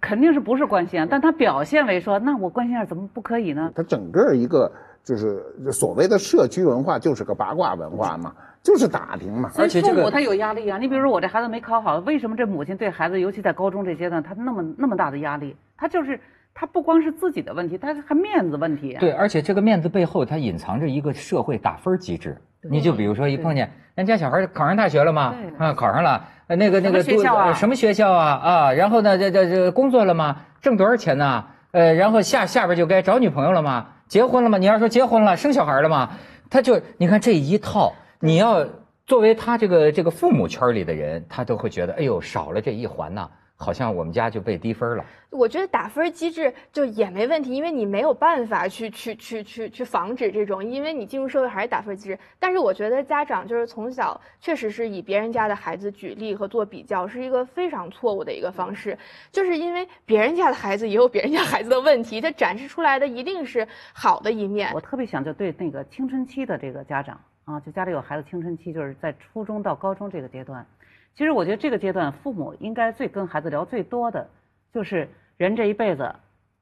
肯定是不是关心啊？但他表现为说，那我关心下怎么不可以呢？他整个一个就是所谓的社区文化，就是个八卦文化嘛，就是打听嘛。而且父母他有压力啊。你比如说我这孩子没考好，为什么这母亲对孩子，尤其在高中这阶段，他那么那么大的压力？他就是他不光是自己的问题，他还面子问题。对，而且这个面子背后，他隐藏着一个社会打分机制。你就比如说一碰见人家小孩考上大学了吗？啊，考上了。那个那个学校啊？什么学校啊？啊，然后呢，这这这工作了吗？挣多少钱呢？呃，然后下下边就该找女朋友了吗？结婚了吗？你要说结婚了，生小孩了吗？他就你看这一套，你要作为他这个这个父母圈里的人，他都会觉得，哎呦，少了这一环呐。好像我们家就被低分了。我觉得打分机制就也没问题，因为你没有办法去去去去去防止这种，因为你进入社会还是打分机制。但是我觉得家长就是从小确实是以别人家的孩子举例和做比较，是一个非常错误的一个方式。就是因为别人家的孩子也有别人家孩子的问题，他展示出来的一定是好的一面。我特别想就对那个青春期的这个家长啊，就家里有孩子青春期，就是在初中到高中这个阶段。其实我觉得这个阶段，父母应该最跟孩子聊最多的，就是人这一辈子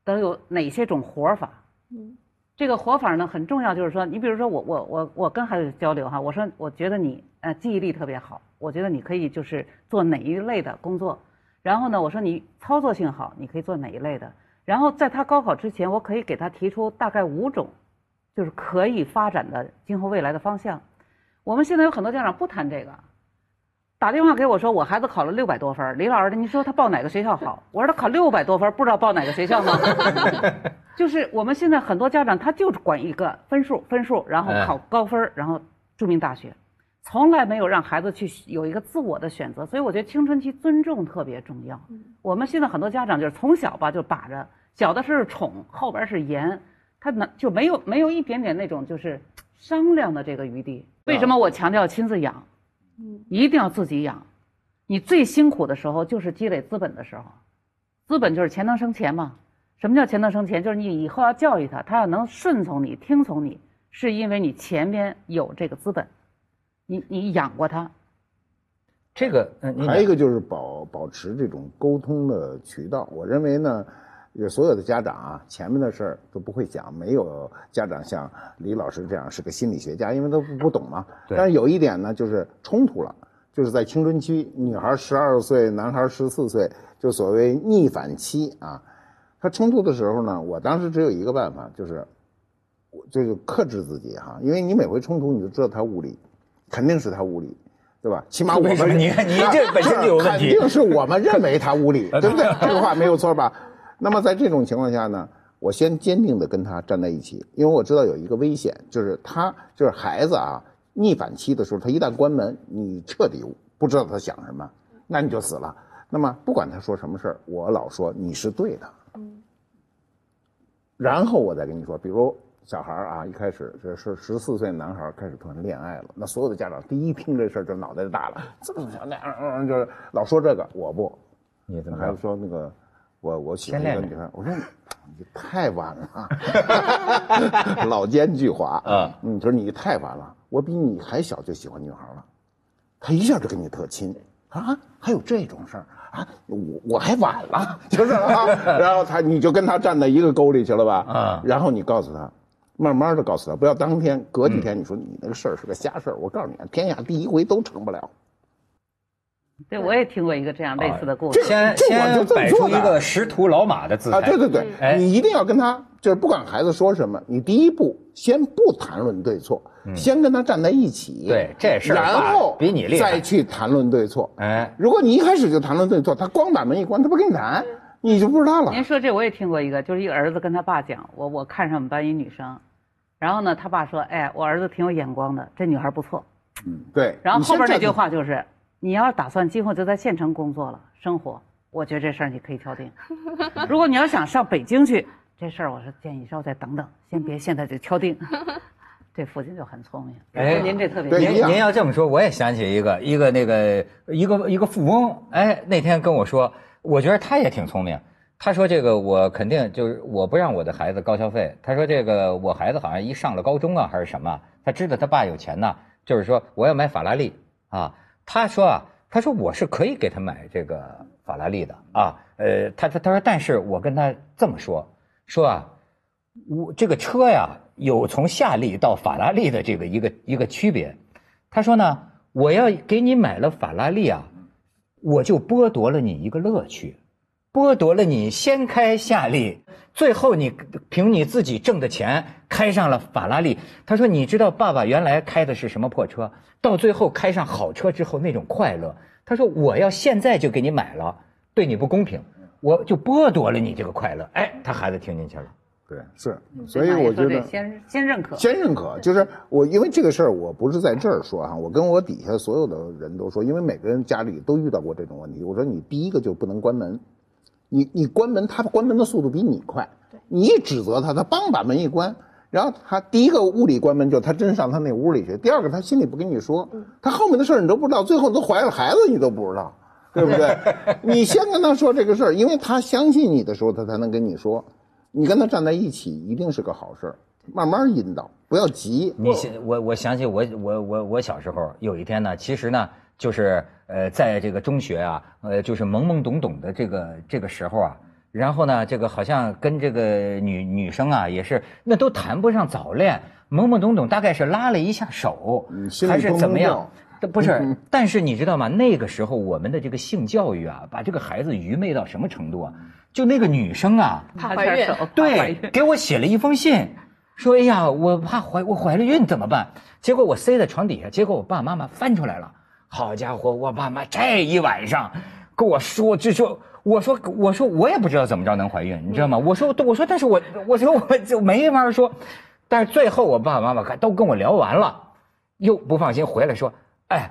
都有哪些种活法。嗯，这个活法呢很重要，就是说，你比如说我我我我跟孩子交流哈，我说我觉得你呃记忆力特别好，我觉得你可以就是做哪一类的工作，然后呢，我说你操作性好，你可以做哪一类的，然后在他高考之前，我可以给他提出大概五种，就是可以发展的今后未来的方向。我们现在有很多家长不谈这个。打电话给我说，我孩子考了六百多分李老师，你说他报哪个学校好？我说他考六百多分不知道报哪个学校吗？就是我们现在很多家长，他就是管一个分数，分数，然后考高分然后著名大学，从来没有让孩子去有一个自我的选择。所以我觉得青春期尊重特别重要。我们现在很多家长就是从小吧就把着，小的是宠，后边是严，他那就没有没有一点点那种就是商量的这个余地。为什么我强调亲自养？一定要自己养，你最辛苦的时候就是积累资本的时候，资本就是钱能生钱嘛。什么叫钱能生钱？就是你以后要教育他，他要能顺从你、听从你，是因为你前边有这个资本，你你养过他。这个，还有一个就是保保持这种沟通的渠道。我认为呢。有所有的家长啊，前面的事儿都不会讲，没有家长像李老师这样是个心理学家，因为都不懂嘛。但是有一点呢，就是冲突了，就是在青春期，女孩十二岁，男孩十四岁，就所谓逆反期啊。他冲突的时候呢，我当时只有一个办法，就是我，就是克制自己哈，因为你每回冲突，你就知道他无理，肯定是他无理，对吧？起码我们你看你这本身就有问题，肯定是我们认为他无理，对不对？这个话没有错吧？那么在这种情况下呢，我先坚定的跟他站在一起，因为我知道有一个危险，就是他就是孩子啊，逆反期的时候，他一旦关门，你彻底不知道他想什么，那你就死了。那么不管他说什么事儿，我老说你是对的。嗯。然后我再跟你说，比如小孩啊，一开始这是十四岁男孩开始突然恋爱了，那所有的家长第一听这事儿就脑袋就大了，这么小那样，就是老说这个，我不，你怎么还说那个？我我喜欢一个女孩，我说你太晚了，老奸巨猾啊！你说你太晚了，我比你还小就喜欢女孩了，他一下就跟你特亲啊！还有这种事儿啊？我我还晚了，就是啊。然后他你就跟他站在一个沟里去了吧？啊！然后你告诉他，慢慢的告诉他，不要当天隔几天你说你那个事儿是个瞎事儿。我告诉你，天下第一回都成不了。对，我也听过一个这样类似的故事。先先摆出一个识途老马的姿态。啊，对对对，你一定要跟他，就是不管孩子说什么，你第一步先不谈论对错，先跟他站在一起。对，这事儿然后比你厉害，再去谈论对错。哎，如果你一开始就谈论对错，他光把门一关，他不跟你谈，你就不知道了。您说这我也听过一个，就是一个儿子跟他爸讲，我我看上我们班一女生，然后呢，他爸说，哎，我儿子挺有眼光的，这女孩不错。嗯，对。然后后边那句话就是。你要打算今后就在县城工作了，生活，我觉得这事儿你可以敲定。如果你要想上北京去，这事儿我是建议稍微再等等，先别现在就敲定。这父亲就很聪明。哎，您这特别。您您要这么说，我也想起一个一个那个一个一个富翁，哎，那天跟我说，我觉得他也挺聪明。他说这个我肯定就是我不让我的孩子高消费。他说这个我孩子好像一上了高中啊还是什么，他知道他爸有钱呢，就是说我要买法拉利啊。他说啊，他说我是可以给他买这个法拉利的啊，呃，他他他说，但是我跟他这么说，说啊，我这个车呀有从夏利到法拉利的这个一个一个区别。他说呢，我要给你买了法拉利啊，我就剥夺了你一个乐趣，剥夺了你先开夏利，最后你凭你自己挣的钱开上了法拉利。他说，你知道爸爸原来开的是什么破车，到最后开上好车之后那种快乐。他说，我要现在就给你买了，对你不公平，我就剥夺了你这个快乐。哎，他孩子听进去了。对，是，所以我觉得先先认可，先认可，就是我，因为这个事儿，我不是在这儿说哈，我跟我底下所有的人都说，因为每个人家里都遇到过这种问题。我说你第一个就不能关门，你你关门，他关门的速度比你快，你一指责他，他梆把门一关，然后他第一个物理关门就他真上他那屋里去，第二个他心里不跟你说，他后面的事儿你都不知道，最后都怀了孩子你都不知道，对不对？你先跟他说这个事儿，因为他相信你的时候，他才能跟你说。你跟他站在一起，一定是个好事儿。慢慢引导，不要急。你想，我我想起我我我我小时候有一天呢，其实呢，就是呃，在这个中学啊，呃，就是懵懵懂懂的这个这个时候啊，然后呢，这个好像跟这个女女生啊，也是那都谈不上早恋，懵懵懂懂，大概是拉了一下手，还是怎么样？不是，但是你知道吗？那个时候我们的这个性教育啊，把这个孩子愚昧到什么程度啊？就那个女生啊，怕怀孕，对，给我写了一封信，说：“哎呀，我怕怀我怀了孕怎么办？”结果我塞在床底下，结果我爸妈妈翻出来了。好家伙，我爸妈这一晚上跟我说，就说我说我说我也不知道怎么着能怀孕，你知道吗？我说我说，但是我我说我就没法说。但是最后我爸爸妈妈都跟我聊完了，又不放心回来说：“哎。”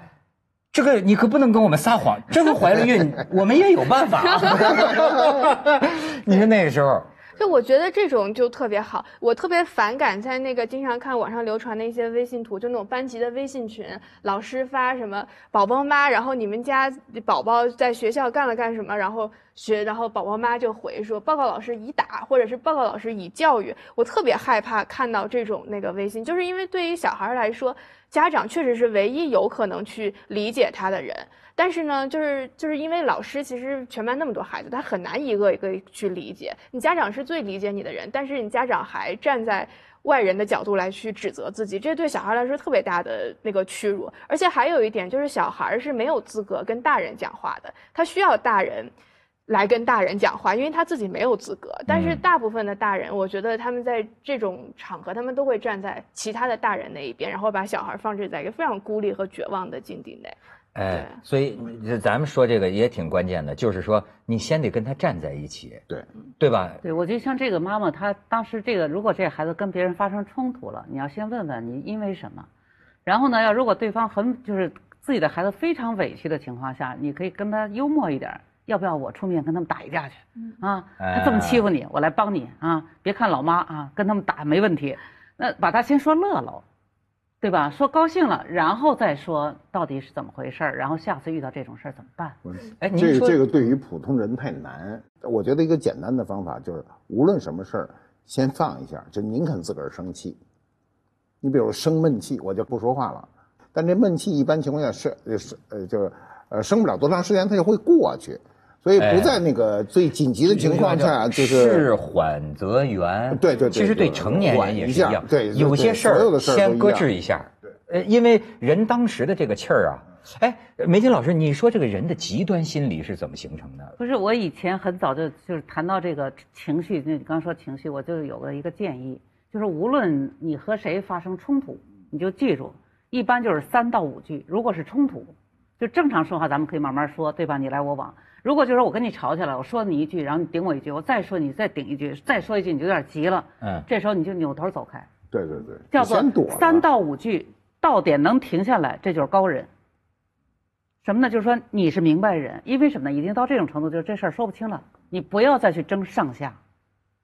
这个你可不能跟我们撒谎，真怀了孕，我们也有办法。你说那个时候，就我觉得这种就特别好。我特别反感在那个经常看网上流传的一些微信图，就那种班级的微信群，老师发什么宝宝妈，然后你们家宝宝在学校干了干什么，然后学，然后宝宝妈就回说报告老师已打，或者是报告老师已教育。我特别害怕看到这种那个微信，就是因为对于小孩来说。家长确实是唯一有可能去理解他的人，但是呢，就是就是因为老师其实全班那么多孩子，他很难一个一个去理解。你家长是最理解你的人，但是你家长还站在外人的角度来去指责自己，这对小孩来说特别大的那个屈辱。而且还有一点就是，小孩是没有资格跟大人讲话的，他需要大人。来跟大人讲话，因为他自己没有资格。但是大部分的大人，我觉得他们在这种场合，他们都会站在其他的大人那一边，然后把小孩放置在一个非常孤立和绝望的境地内。哎，所以咱们说这个也挺关键的，就是说你先得跟他站在一起，对对吧？对，我觉得像这个妈妈，她当时这个，如果这孩子跟别人发生冲突了，你要先问问你因为什么，然后呢，要如果对方很就是自己的孩子非常委屈的情况下，你可以跟他幽默一点。要不要我出面跟他们打一架去？啊，他这么欺负你，我来帮你啊！别看老妈啊，跟他们打没问题。那把他先说乐了，对吧？说高兴了，然后再说到底是怎么回事儿，然后下次遇到这种事儿怎么办？哎，这个这个对于普通人太难。我觉得一个简单的方法就是，无论什么事儿，先放一下，就宁肯自个儿生气。你比如生闷气，我就不说话了。但这闷气一般情况下是是呃，就是呃生不了多长时间，它就会过去。所以不在那个最紧急的情况下，就是事缓则圆。对对对，其实对成年人也是一样。对，有些事儿先搁置一下。对，呃，因为人当时的这个气儿啊，哎，梅金老师，你说这个人的极端心理是怎么形成的？不是，我以前很早就就是谈到这个情绪，那你刚说情绪，我就有个一个建议，就是无论你和谁发生冲突，你就记住，一般就是三到五句。如果是冲突，就正常说话，咱们可以慢慢说，对吧？你来我往。如果就是我跟你吵起来，我说你一句，然后你顶我一句，我再说你再顶一句，再说一句你就有点急了，嗯，这时候你就扭头走开。对对对，叫做三到五句到点能停下来，这就是高人。什么呢？就是说你是明白人，因为什么呢？已经到这种程度，就是这事儿说不清了，你不要再去争上下，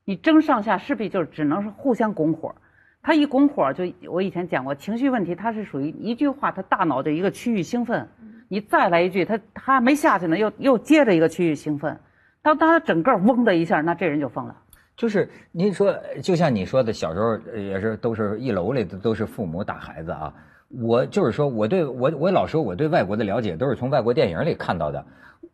你争上下势必就是只能是互相拱火。他一拱火，就我以前讲过，情绪问题，它是属于一句话，他大脑的一个区域兴奋。你再来一句，他他没下去呢，又又接着一个区域兴奋，当他整个嗡的一下，那这人就疯了。就是您说，就像你说的，小时候也是都是一楼里的都是父母打孩子啊。我就是说，我对我我老说我对外国的了解都是从外国电影里看到的。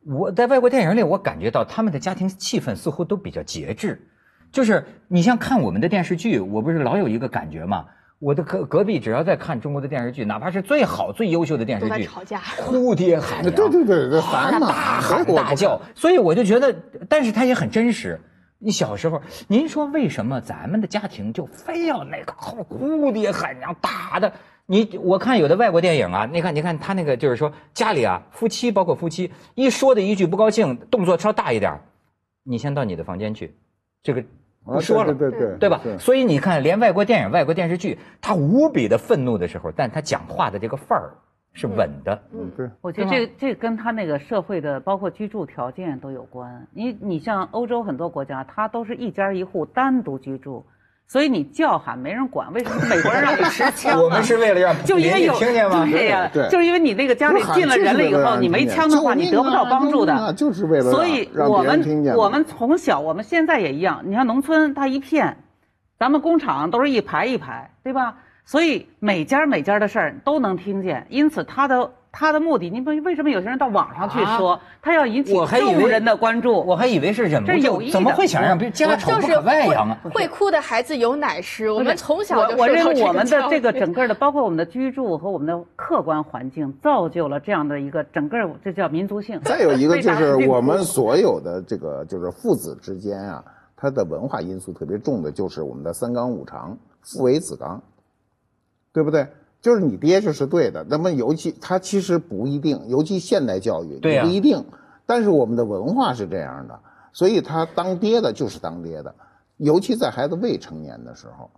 我在外国电影里，我感觉到他们的家庭气氛似乎都比较节制。就是你像看我们的电视剧，我不是老有一个感觉吗？我的隔隔壁只要在看中国的电视剧，哪怕是最好最优秀的电视剧，吵架，哭爹喊娘，对对对对，大喊大叫，所以我就觉得，但是他也很真实。你小时候，您说为什么咱们的家庭就非要那个哭爹喊娘打的？你我看有的外国电影啊，你看你看他那个就是说家里啊，夫妻包括夫妻一说的一句不高兴，动作稍大一点，你先到你的房间去，这个。不说了，对对对吧？所以你看，连外国电影、外国电视剧，他无比的愤怒的时候，但他讲话的这个范儿是稳的。嗯，对。我觉得这这跟他那个社会的，包括居住条件都有关。你你像欧洲很多国家，他都是一家一户单独居住。所以你叫喊没人管，为什么美国人让你持枪？我们是为了让就因为有听见吗？对呀，就是因为你那个家里进了人了以后，你没枪的话，你得不到帮助的。就是为了所以我们我们从小，我们现在也一样。你看农村，它一片，咱们工厂都是一排一排，对吧？所以每家每家的事儿都能听见，因此它的。他的目的，你不为什么有些人到网上去说，他要引起众人的关注？我还以为是忍不住，怎么会想让别人家丑不可外扬啊？会哭的孩子有奶吃，我们从小就我认为我们的这个整个的，包括我们的居住和我们的客观环境，造就了这样的一个整个，这叫民族性。再有一个就是我们所有的这个就是父子之间啊，他的文化因素特别重的，就是我们的三纲五常，父为子纲，对不对？就是你爹就是对的，那么尤其他其实不一定，尤其现代教育不一定，但是我们的文化是这样的，所以他当爹的就是当爹的，尤其在孩子未成年的时候，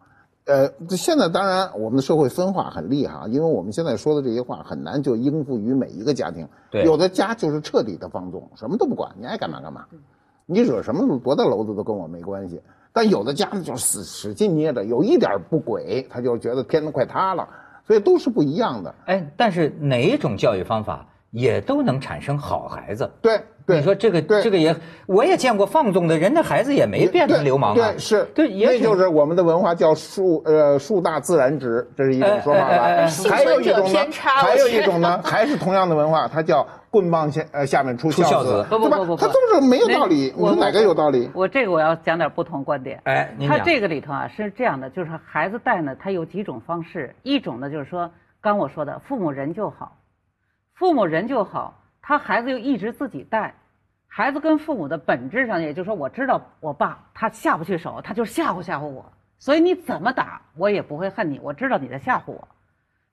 呃，现在当然我们的社会分化很厉害，因为我们现在说的这些话很难就应付于每一个家庭，对有的家就是彻底的放纵，什么都不管，你爱干嘛干嘛，你惹什么多大娄子都跟我没关系，但有的家呢就死使劲捏着，有一点不轨，他就觉得天都快塌了。所以都是不一样的，哎，但是哪种教育方法也都能产生好孩子。对，你说这个这个也，我也见过放纵的人的孩子也没变成流氓啊。对，是，对，那就是我们的文化叫树呃树大自然直，这是一种说法吧。还有一种呢，还有一种呢，还是同样的文化，它叫。棍棒下呃下面出孝子，不不不不，他这么说没有道理。你说哪个有道理？我这个我要讲点不同观点。哎，他这个里头啊是这样的，就是孩子带呢，他有几种方式。一种呢就是说，刚我说的，父母人就好，父母人就好，他孩子又一直自己带，孩子跟父母的本质上，也就是说，我知道我爸他下不去手，他就吓唬吓唬我，所以你怎么打我也不会恨你，我知道你在吓唬我，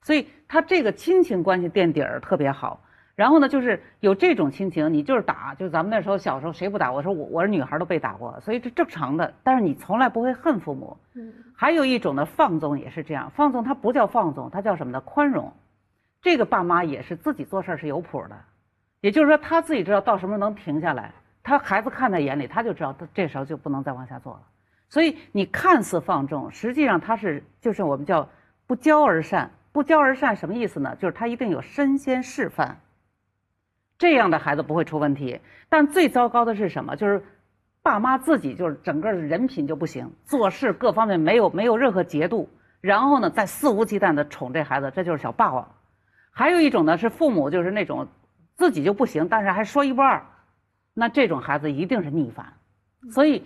所以他这个亲情关系垫底儿特别好。然后呢，就是有这种亲情，你就是打，就咱们那时候小时候谁不打？我说我我是女孩都被打过，所以这正常的。但是你从来不会恨父母。嗯。还有一种呢，放纵也是这样，放纵它不叫放纵，它叫什么呢？宽容。这个爸妈也是自己做事是有谱的，也就是说他自己知道到什么时候能停下来，他孩子看在眼里，他就知道他这时候就不能再往下做了。所以你看似放纵，实际上他是就是我们叫不教而善。不教而善什么意思呢？就是他一定有身先示范。这样的孩子不会出问题，但最糟糕的是什么？就是爸妈自己就是整个人品就不行，做事各方面没有没有任何节度，然后呢再肆无忌惮的宠这孩子，这就是小霸王。还有一种呢是父母就是那种自己就不行，但是还说一不二，那这种孩子一定是逆反。所以。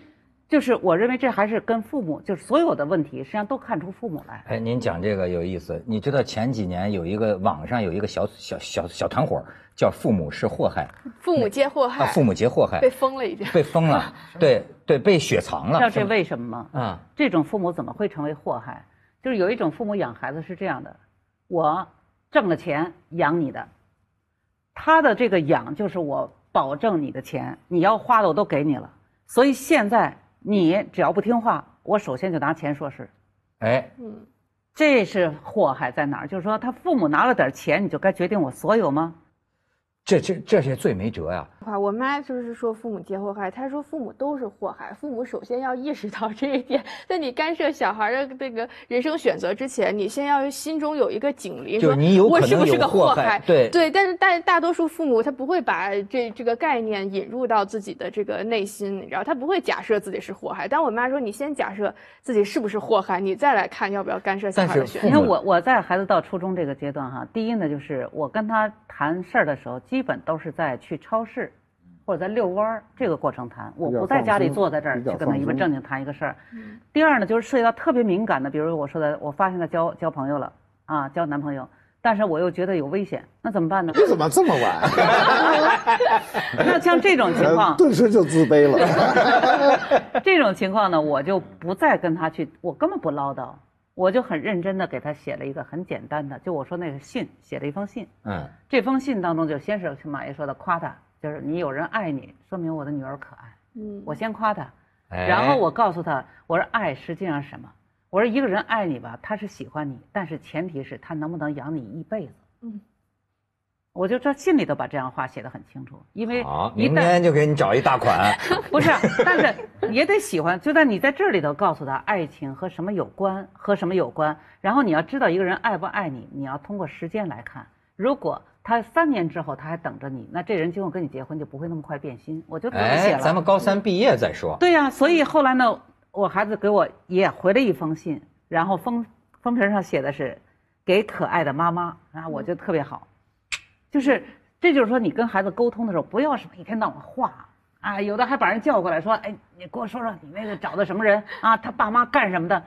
就是我认为这还是跟父母，就是所有的问题实际上都看出父母来。哎，您讲这个有意思。你知道前几年有一个网上有一个小小小小团伙，叫“父母是祸害 ”，父母皆祸害。啊，父母皆祸害，被封了已经。被封了，对对，被雪藏了。知道这为什么吗？啊，这种父母怎么会成为祸害？就是有一种父母养孩子是这样的：我挣了钱养你的，他的这个养就是我保证你的钱，你要花的我都给你了，所以现在。你只要不听话，我首先就拿钱说事。哎，嗯，这是祸害在哪儿？就是说，他父母拿了点钱，你就该决定我所有吗？这这这些最没辙呀！我妈就是说父母皆祸害，她说父母都是祸害，父母首先要意识到这一点，在你干涉小孩的这个人生选择之前，你先要心中有一个警铃，说我是不是个祸害？对对，但是大大多数父母他不会把这这个概念引入到自己的这个内心，你知道，他不会假设自己是祸害。但我妈说，你先假设自己是不是祸害，你再来看要不要干涉小孩的选择。你看我我在孩子到初中这个阶段哈，第一呢就是我跟他谈事儿的时候。基本都是在去超市，或者在遛弯儿这个过程谈，我不在家里坐在这儿去跟他一本正经谈一个事儿。第二呢，就是涉及到特别敏感的，比如我说的，我发现他交交朋友了啊，交男朋友，但是我又觉得有危险，那怎么办呢？你怎么这么晚？那像这种情况，顿时就自卑了。这种情况呢，我就不再跟他去，我根本不唠叨，我就很认真的给他写了一个很简单的，就我说那个信，写了一封信。嗯，这封信当中就先是像马爷说的夸他。就是你有人爱你，说明我的女儿可爱。嗯，我先夸她，然后我告诉她，我说爱实际上是什么？我说一个人爱你吧，他是喜欢你，但是前提是他能不能养你一辈子。嗯，我就这信里头把这样话写得很清楚，因为明天就给你找一大款。不是，但是也得喜欢。就在你在这里头告诉他，爱情和什么有关，和什么有关。然后你要知道一个人爱不爱你，你要通过时间来看。如果他三年之后他还等着你，那这人今后跟你结婚就不会那么快变心。我就这么写了。咱们高三毕业再说。对呀，所以后来呢，我孩子给我也回了一封信，然后封封皮上写的是“给可爱的妈妈”，啊，我觉得特别好。就是，这就是说你跟孩子沟通的时候，不要什么一天到晚画。啊，有的还把人叫过来，说：“哎，你给我说说，你那个找的什么人啊？他爸妈干什么的？”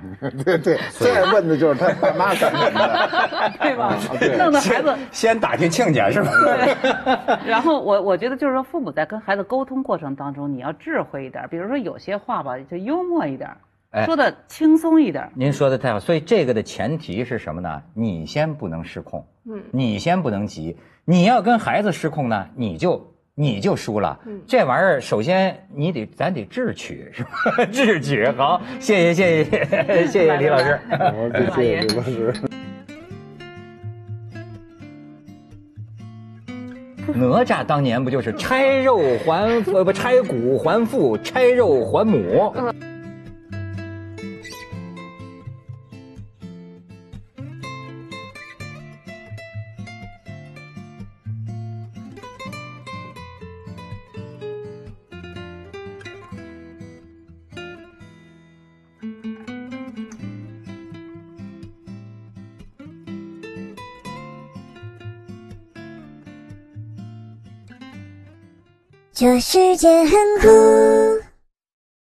对 对，最爱问的就是他爸妈干什么的，对吧？弄得孩子先打听亲家是吧？对。然后我我觉得就是说，父母在跟孩子沟通过程当中，你要智慧一点，比如说有些话吧，就幽默一点，说的轻松一点。您说的太好，所以这个的前提是什么呢？你先不能失控，嗯，你先不能急，你要跟孩子失控呢，你就。你就输了，这玩意儿首先你得咱得智取是吧？智取好，谢谢谢谢谢谢李老师，谢谢李老师。哪吒当年不就是拆肉还呃不拆骨还父，拆肉还母？这世界很酷。